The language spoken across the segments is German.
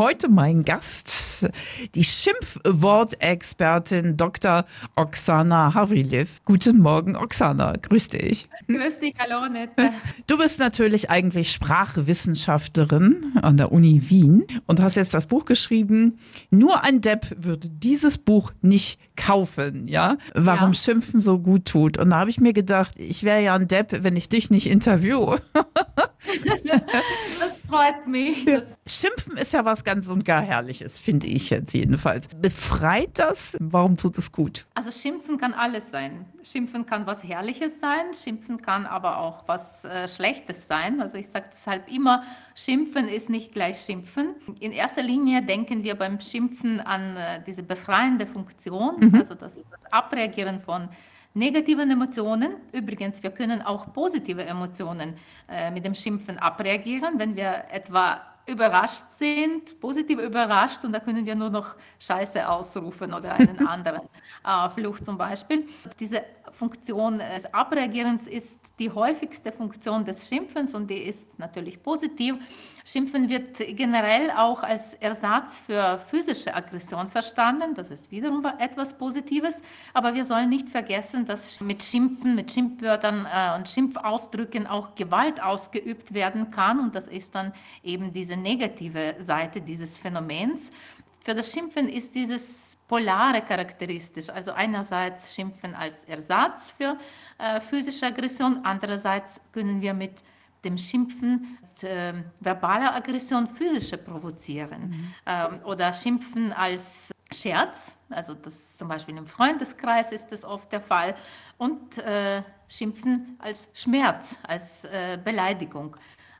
Heute mein Gast, die Schimpfwortexpertin Dr. Oksana Havrilev. Guten Morgen, Oksana. Grüß dich. Grüß dich, hallo Annette. Du bist natürlich eigentlich Sprachwissenschaftlerin an der Uni Wien und hast jetzt das Buch geschrieben. Nur ein Depp würde dieses Buch nicht kaufen, ja? Warum ja. Schimpfen so gut tut. Und da habe ich mir gedacht, ich wäre ja ein Depp, wenn ich dich nicht interviewe. das freut mich. Schimpfen ist ja was ganz und gar Herrliches, finde ich jetzt jedenfalls. Befreit das? Warum tut es gut? Also Schimpfen kann alles sein. Schimpfen kann was Herrliches sein, Schimpfen kann aber auch was äh, Schlechtes sein. Also ich sage deshalb immer, Schimpfen ist nicht gleich Schimpfen. In erster Linie denken wir beim Schimpfen an äh, diese befreiende Funktion. Mhm. Also das ist das Abreagieren von negativen Emotionen. Übrigens, wir können auch positive Emotionen äh, mit dem Schimpfen abreagieren, wenn wir etwa überrascht sind, positiv überrascht und da können wir nur noch Scheiße ausrufen oder einen anderen äh, Fluch zum Beispiel. Diese Funktion des Abreagierens ist die häufigste Funktion des Schimpfens und die ist natürlich positiv. Schimpfen wird generell auch als Ersatz für physische Aggression verstanden. Das ist wiederum etwas Positives. Aber wir sollen nicht vergessen, dass mit Schimpfen, mit Schimpfwörtern äh, und Schimpfausdrücken auch Gewalt ausgeübt werden kann. Und das ist dann eben diese negative Seite dieses Phänomens. Für das Schimpfen ist dieses Polare charakteristisch. Also einerseits Schimpfen als Ersatz für äh, physische Aggression, andererseits können wir mit dem Schimpfen äh, verbaler Aggression physische provozieren mhm. ähm, oder Schimpfen als Scherz, also das zum Beispiel im Freundeskreis ist das oft der Fall und äh, Schimpfen als Schmerz, als äh, Beleidigung.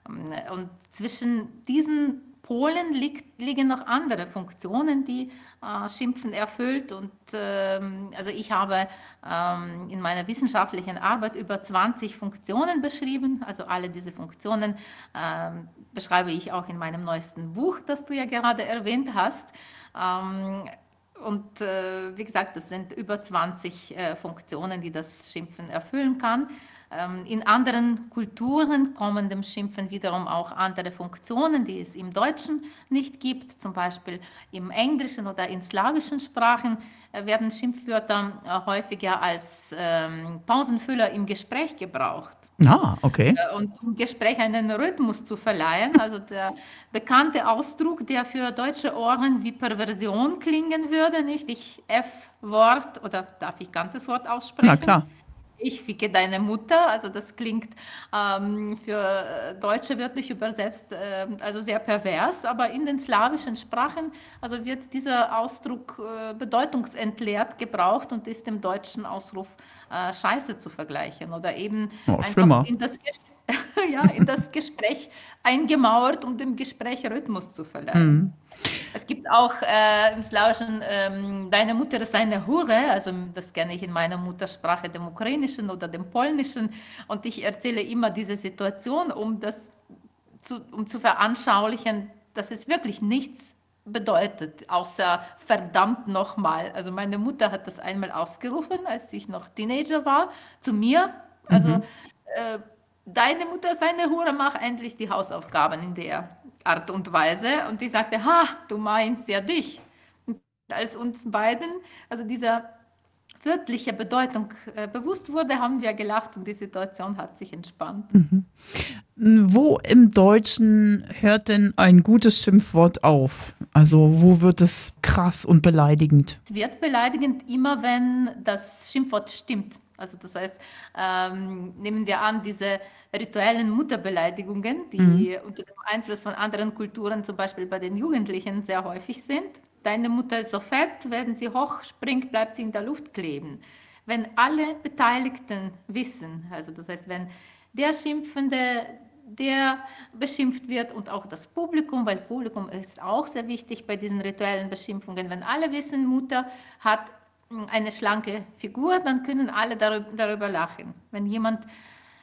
Ähm, und zwischen diesen Polen liegt, liegen noch andere Funktionen, die äh, Schimpfen erfüllt. Und ähm, also ich habe ähm, in meiner wissenschaftlichen Arbeit über 20 Funktionen beschrieben. Also alle diese Funktionen ähm, beschreibe ich auch in meinem neuesten Buch, das du ja gerade erwähnt hast. Ähm, und äh, wie gesagt, das sind über 20 äh, Funktionen, die das Schimpfen erfüllen kann. Ähm, in anderen Kulturen kommen dem Schimpfen wiederum auch andere Funktionen, die es im Deutschen nicht gibt. Zum Beispiel im Englischen oder in slawischen Sprachen äh, werden Schimpfwörter äh, häufiger als ähm, Pausenfüller im Gespräch gebraucht. Ah, okay. Äh, und um Gespräch einen Rhythmus zu verleihen. Also der bekannte Ausdruck, der für deutsche Ohren wie Perversion klingen würde, nicht? Ich F-Wort oder darf ich ganzes Wort aussprechen? Na klar ich ficke deine Mutter. Also das klingt ähm, für Deutsche wörtlich übersetzt, äh, also sehr pervers, aber in den slawischen Sprachen also wird dieser Ausdruck äh, bedeutungsentleert gebraucht und ist dem deutschen Ausruf äh, Scheiße zu vergleichen oder eben oh, einfach in das Gespräch ja, in das Gespräch eingemauert, um dem Gespräch Rhythmus zu verleihen. Mhm. Es gibt auch äh, im Slawischen, ähm, deine Mutter ist eine Hure, also das kenne ich in meiner Muttersprache, dem Ukrainischen oder dem Polnischen. Und ich erzähle immer diese Situation, um das zu, um zu veranschaulichen, dass es wirklich nichts bedeutet, außer verdammt nochmal. Also meine Mutter hat das einmal ausgerufen, als ich noch Teenager war, zu mir. Also mhm. äh, deine Mutter ist eine Hure, mach endlich die Hausaufgaben in der Art und Weise. Und ich sagte, ha, du meinst ja dich. Und als uns beiden, also dieser wörtliche Bedeutung äh, bewusst wurde, haben wir gelacht und die Situation hat sich entspannt. Mhm. Wo im Deutschen hört denn ein gutes Schimpfwort auf? Also wo wird es krass und beleidigend? Es wird beleidigend immer, wenn das Schimpfwort stimmt. Also das heißt, ähm, nehmen wir an, diese rituellen Mutterbeleidigungen, die mhm. unter dem Einfluss von anderen Kulturen, zum Beispiel bei den Jugendlichen, sehr häufig sind. Deine Mutter ist so fett, wenn sie hochspringt, bleibt sie in der Luft kleben. Wenn alle Beteiligten wissen, also das heißt, wenn der Schimpfende, der beschimpft wird und auch das Publikum, weil Publikum ist auch sehr wichtig bei diesen rituellen Beschimpfungen, wenn alle wissen, Mutter hat eine schlanke Figur, dann können alle darüber, lachen. Wenn jemand,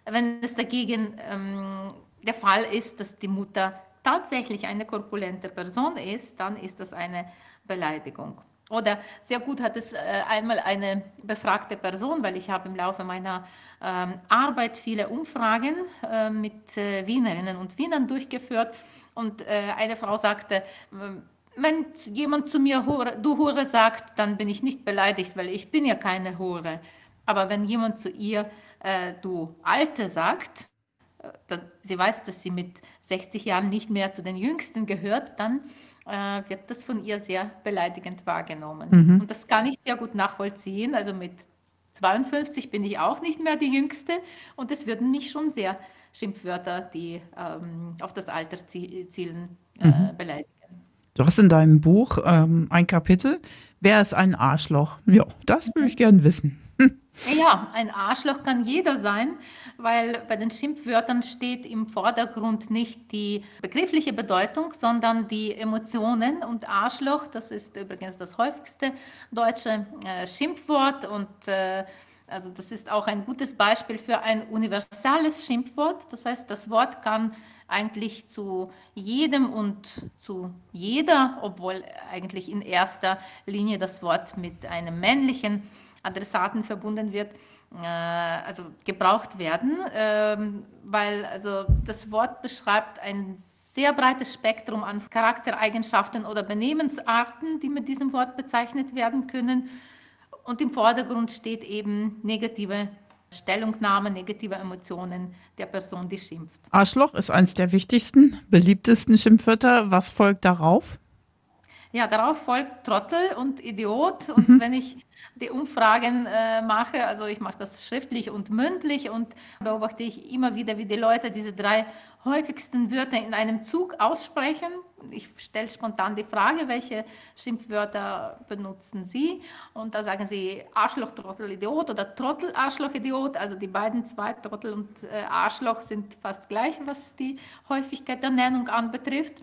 wenn es dagegen ähm, der Fall ist, dass die Mutter tatsächlich eine korpulente Person ist, dann ist das eine Beleidigung. Oder sehr gut hat es äh, einmal eine befragte Person, weil ich habe im Laufe meiner ähm, Arbeit viele Umfragen äh, mit äh, Wienerinnen und Wienern durchgeführt. Und eine Frau sagte, wenn jemand zu mir Hure, du Hure sagt, dann bin ich nicht beleidigt, weil ich bin ja keine Hure. Aber wenn jemand zu ihr äh, du Alte sagt, äh, dann, sie weiß, dass sie mit 60 Jahren nicht mehr zu den Jüngsten gehört, dann äh, wird das von ihr sehr beleidigend wahrgenommen. Mhm. Und das kann ich sehr gut nachvollziehen. Also mit 52 bin ich auch nicht mehr die Jüngste und es würden mich schon sehr Schimpfwörter, die ähm, auf das Alter zielen, äh, mhm. beleidigen. Du hast in deinem Buch ähm, ein Kapitel. Wer ist ein Arschloch? Ja, das würde ich gern wissen. Ja, ein Arschloch kann jeder sein, weil bei den Schimpfwörtern steht im Vordergrund nicht die begriffliche Bedeutung, sondern die Emotionen. Und Arschloch, das ist übrigens das häufigste deutsche äh, Schimpfwort und äh, also das ist auch ein gutes Beispiel für ein universales Schimpfwort. Das heißt, das Wort kann eigentlich zu jedem und zu jeder, obwohl eigentlich in erster Linie das Wort mit einem männlichen Adressaten verbunden wird, äh, also gebraucht werden, ähm, weil also das Wort beschreibt ein sehr breites Spektrum an Charaktereigenschaften oder Benehmensarten, die mit diesem Wort bezeichnet werden können. Und im Vordergrund steht eben negative Stellungnahme, negative Emotionen der Person, die schimpft. Arschloch ist eines der wichtigsten, beliebtesten Schimpfwörter. Was folgt darauf? Ja, darauf folgt Trottel und Idiot. Und mhm. wenn ich die Umfragen äh, mache, also ich mache das schriftlich und mündlich und beobachte ich immer wieder, wie die Leute diese drei häufigsten Wörter in einem Zug aussprechen. Ich stelle spontan die Frage, welche Schimpfwörter benutzen Sie? Und da sagen Sie Arschloch, Trottel, Idiot oder Trottel, Arschloch, Idiot. Also die beiden zwei, Trottel und äh, Arschloch, sind fast gleich, was die Häufigkeit der Nennung anbetrifft.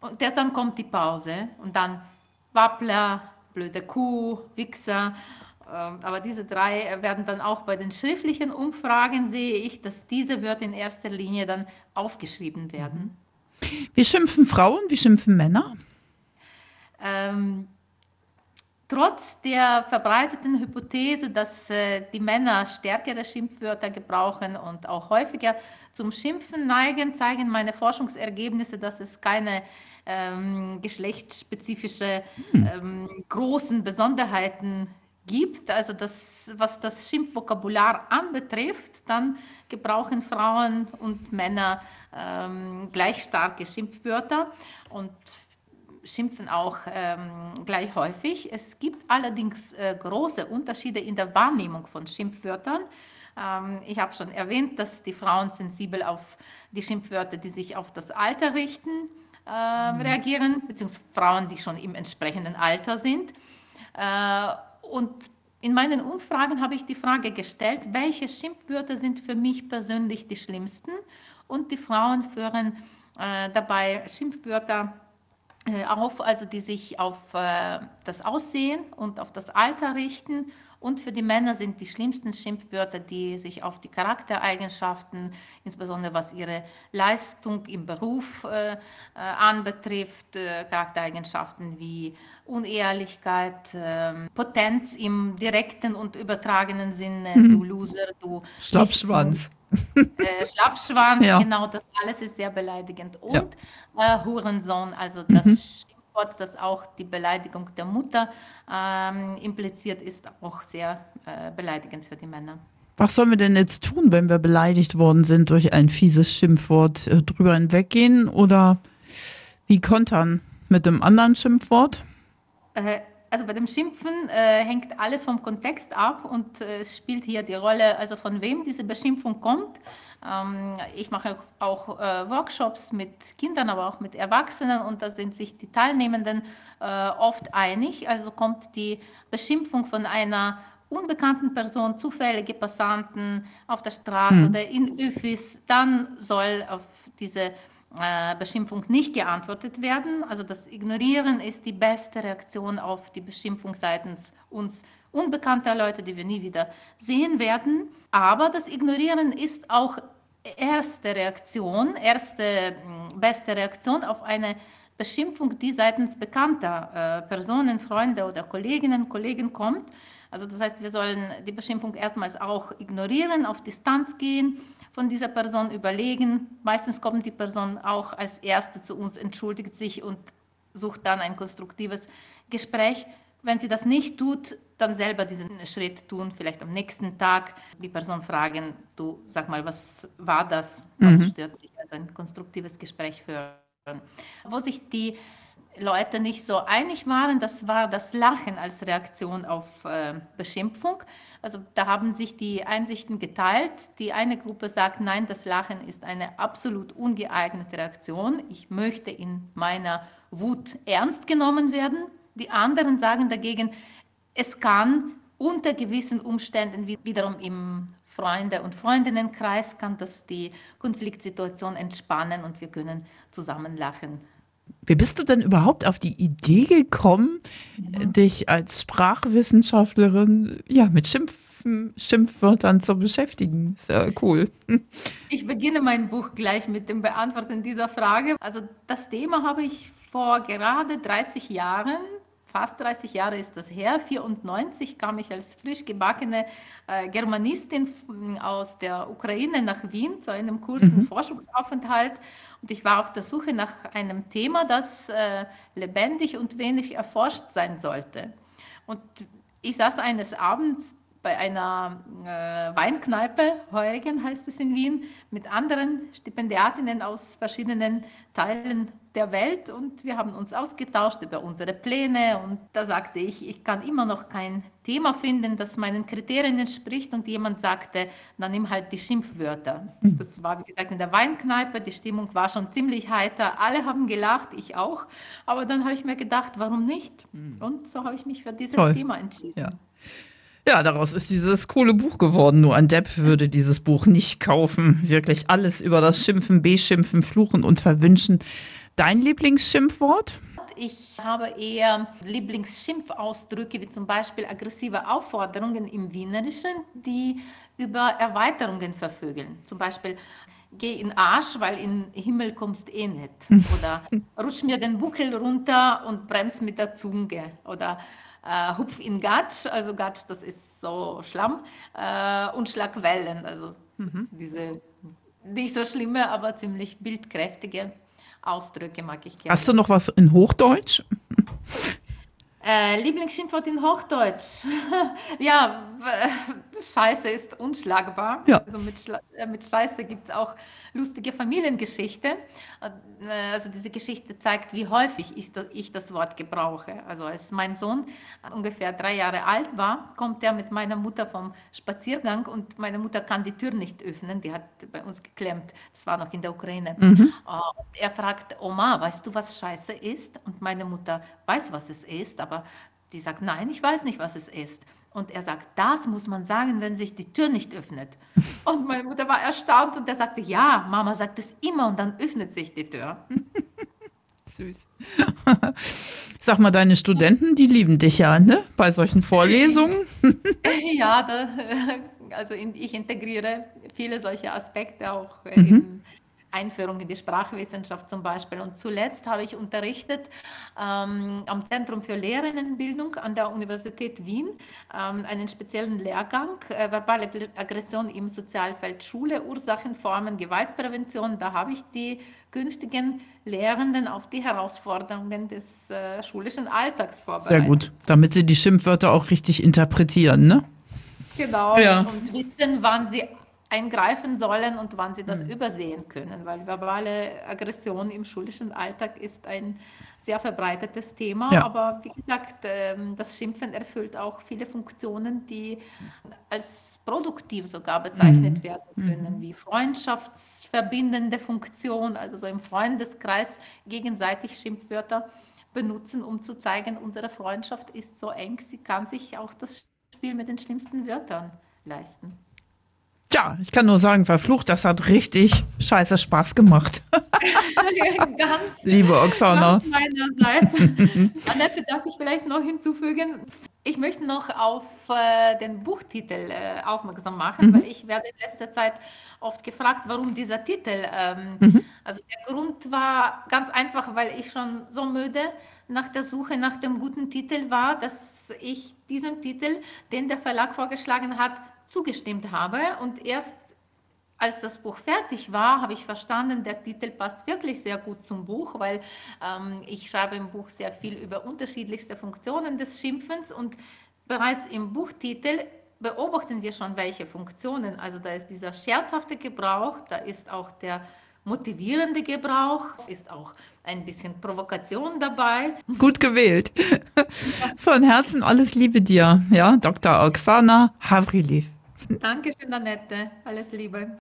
Und erst dann kommt die Pause und dann Wappler, blöde Kuh, Wichser. Ähm, aber diese drei werden dann auch bei den schriftlichen Umfragen, sehe ich, dass diese Wörter in erster Linie dann aufgeschrieben werden. Wie schimpfen Frauen, wie schimpfen Männer? Ähm, trotz der verbreiteten Hypothese, dass äh, die Männer stärkere Schimpfwörter gebrauchen und auch häufiger zum Schimpfen neigen, zeigen meine Forschungsergebnisse, dass es keine ähm, geschlechtsspezifische hm. ähm, großen Besonderheiten gibt. Also das, was das Schimpfvokabular anbetrifft, dann gebrauchen Frauen und Männer ähm, gleich starke Schimpfwörter und schimpfen auch ähm, gleich häufig. Es gibt allerdings äh, große Unterschiede in der Wahrnehmung von Schimpfwörtern. Ähm, ich habe schon erwähnt, dass die Frauen sensibel auf die Schimpfwörter, die sich auf das Alter richten, äh, reagieren, beziehungsweise Frauen, die schon im entsprechenden Alter sind. Äh, und in meinen Umfragen habe ich die Frage gestellt, welche Schimpfwörter sind für mich persönlich die schlimmsten? Und die Frauen führen äh, dabei Schimpfwörter äh, auf, also die sich auf äh, das Aussehen und auf das Alter richten und für die Männer sind die schlimmsten Schimpfwörter, die sich auf die Charaktereigenschaften, insbesondere was ihre Leistung im Beruf äh, äh, anbetrifft, äh, Charaktereigenschaften wie Unehrlichkeit, äh, Potenz im direkten und übertragenen Sinne, mhm. du Loser, du Schlappschwanz. Äh, Schlappschwanz, ja. genau, das alles ist sehr beleidigend. Und ja. Äh, Hurensohn, also das mhm. Wort, das auch die Beleidigung der Mutter ähm, impliziert, ist auch sehr äh, beleidigend für die Männer. Was sollen wir denn jetzt tun, wenn wir beleidigt worden sind durch ein fieses Schimpfwort? Äh, drüber hinweggehen oder wie kontern mit einem anderen Schimpfwort? Äh, also bei dem Schimpfen äh, hängt alles vom Kontext ab und äh, es spielt hier die Rolle, also von wem diese Beschimpfung kommt. Ähm, ich mache auch äh, Workshops mit Kindern, aber auch mit Erwachsenen und da sind sich die Teilnehmenden äh, oft einig. Also kommt die Beschimpfung von einer unbekannten Person, zufällige Passanten auf der Straße mhm. oder in Öffis, dann soll auf diese äh, Beschimpfung nicht geantwortet werden. Also das Ignorieren ist die beste Reaktion auf die Beschimpfung seitens uns unbekannter Leute, die wir nie wieder sehen werden. Aber das Ignorieren ist auch erste Reaktion, erste mm, beste Reaktion auf eine Beschimpfung, die seitens bekannter äh, Personen, Freunde oder Kolleginnen, Kollegen kommt. Also das heißt, wir sollen die Beschimpfung erstmals auch ignorieren, auf Distanz gehen, von dieser Person überlegen. Meistens kommt die Person auch als Erste zu uns, entschuldigt sich und sucht dann ein konstruktives Gespräch. Wenn sie das nicht tut, dann selber diesen Schritt tun, vielleicht am nächsten Tag die Person fragen, du sag mal, was war das, was mhm. stört dich, also ein konstruktives Gespräch führen. Wo sich die Leute nicht so einig waren, das war das Lachen als Reaktion auf äh, Beschimpfung. Also da haben sich die Einsichten geteilt. Die eine Gruppe sagt, nein, das Lachen ist eine absolut ungeeignete Reaktion. Ich möchte in meiner Wut ernst genommen werden. Die anderen sagen dagegen, es kann unter gewissen Umständen wiederum im Freunde- und Freundinnenkreis kann das die Konfliktsituation entspannen und wir können zusammen lachen. Wie bist du denn überhaupt auf die Idee gekommen, mhm. dich als Sprachwissenschaftlerin ja, mit Schimpfen, Schimpfwörtern zu beschäftigen? Sehr cool. Ich beginne mein Buch gleich mit dem Beantworten dieser Frage. Also das Thema habe ich vor gerade 30 Jahren fast 30 Jahre ist das her. 1994 kam ich als frisch gebackene äh, Germanistin aus der Ukraine nach Wien zu einem kurzen mhm. Forschungsaufenthalt. Und ich war auf der Suche nach einem Thema, das äh, lebendig und wenig erforscht sein sollte. Und ich saß eines Abends bei einer äh, Weinkneipe, Heurigen heißt es in Wien, mit anderen Stipendiatinnen aus verschiedenen Teilen der Welt und wir haben uns ausgetauscht über unsere Pläne und da sagte ich, ich kann immer noch kein Thema finden, das meinen Kriterien entspricht und jemand sagte, dann nimm halt die Schimpfwörter. Mhm. Das war wie gesagt in der Weinkneipe, die Stimmung war schon ziemlich heiter, alle haben gelacht, ich auch, aber dann habe ich mir gedacht, warum nicht? Mhm. Und so habe ich mich für dieses Toll. Thema entschieden. Ja. Ja, daraus ist dieses coole Buch geworden. Nur ein Depp würde dieses Buch nicht kaufen. Wirklich alles über das Schimpfen, Beschimpfen, Fluchen und Verwünschen. Dein Lieblingsschimpfwort? Ich habe eher Lieblingsschimpfausdrücke, wie zum Beispiel aggressive Aufforderungen im Wienerischen, die über Erweiterungen vervögeln. Zum Beispiel, geh in Arsch, weil in Himmel kommst eh nicht. Oder rutsch mir den Buckel runter und bremst mit der Zunge. Oder äh, Hupf in Gatsch, also Gatsch, das ist so Schlamm, äh, und Schlagwellen, also mhm. diese nicht so schlimme, aber ziemlich bildkräftige Ausdrücke mag ich gerne. Hast du noch was in Hochdeutsch? Äh, Lieblingsschimpfwort in Hochdeutsch. ja, Scheiße ist unschlagbar. Ja. Also mit, Schla äh, mit Scheiße gibt es auch lustige Familiengeschichte. Äh, also diese Geschichte zeigt, wie häufig ich, ich das Wort gebrauche. Also als mein Sohn ungefähr drei Jahre alt war, kommt er mit meiner Mutter vom Spaziergang und meine Mutter kann die Tür nicht öffnen. Die hat bei uns geklemmt. Das war noch in der Ukraine. Mhm. Und er fragt, Oma, weißt du, was Scheiße ist? Und meine Mutter weiß, was es ist, aber die sagt, nein, ich weiß nicht, was es ist. Und er sagt, das muss man sagen, wenn sich die Tür nicht öffnet. Und meine Mutter war erstaunt und er sagte, ja, Mama sagt es immer und dann öffnet sich die Tür. Süß. Sag mal, deine Studenten, die lieben dich ja, ne? Bei solchen Vorlesungen. ja, da, also in, ich integriere viele solche Aspekte auch mhm. in Einführung in die Sprachwissenschaft zum Beispiel. Und zuletzt habe ich unterrichtet ähm, am Zentrum für Lehrerinnenbildung an der Universität Wien ähm, einen speziellen Lehrgang äh, verbale Aggression im Sozialfeld Schule, Ursachen, Formen, Gewaltprävention. Da habe ich die künftigen Lehrenden auf die Herausforderungen des äh, schulischen Alltags vorbereitet. Sehr gut, damit sie die Schimpfwörter auch richtig interpretieren, ne? Genau, ja. und wissen, wann sie eingreifen sollen und wann sie das mhm. übersehen können, weil verbale Aggression im schulischen Alltag ist ein sehr verbreitetes Thema. Ja. Aber wie gesagt, ähm, das Schimpfen erfüllt auch viele Funktionen, die als produktiv sogar bezeichnet mhm. werden können, mhm. wie freundschaftsverbindende Funktion, also so im Freundeskreis gegenseitig Schimpfwörter benutzen, um zu zeigen, unsere Freundschaft ist so eng, sie kann sich auch das Spiel mit den schlimmsten Wörtern leisten. Tja, ich kann nur sagen, verflucht, das hat richtig scheiße Spaß gemacht. ganz, Liebe Oksana. Ganz meinerseits. Annette, darf ich vielleicht noch hinzufügen? Ich möchte noch auf äh, den Buchtitel äh, aufmerksam machen, mhm. weil ich werde in letzter Zeit oft gefragt, warum dieser Titel. Ähm, mhm. Also der Grund war ganz einfach, weil ich schon so müde nach der Suche nach dem guten Titel war, dass ich diesem Titel, den der Verlag vorgeschlagen hat, zugestimmt habe und erst als das Buch fertig war, habe ich verstanden, der Titel passt wirklich sehr gut zum Buch, weil ähm, ich schreibe im Buch sehr viel über unterschiedlichste Funktionen des Schimpfens und bereits im Buchtitel beobachten wir schon, welche Funktionen. Also da ist dieser scherzhafte Gebrauch, da ist auch der motivierende Gebrauch, ist auch ein bisschen Provokation dabei. Gut gewählt. Von Herzen alles Liebe dir, ja, Dr. Oksana Havriliv. Dankeschön, Annette. Alles Liebe.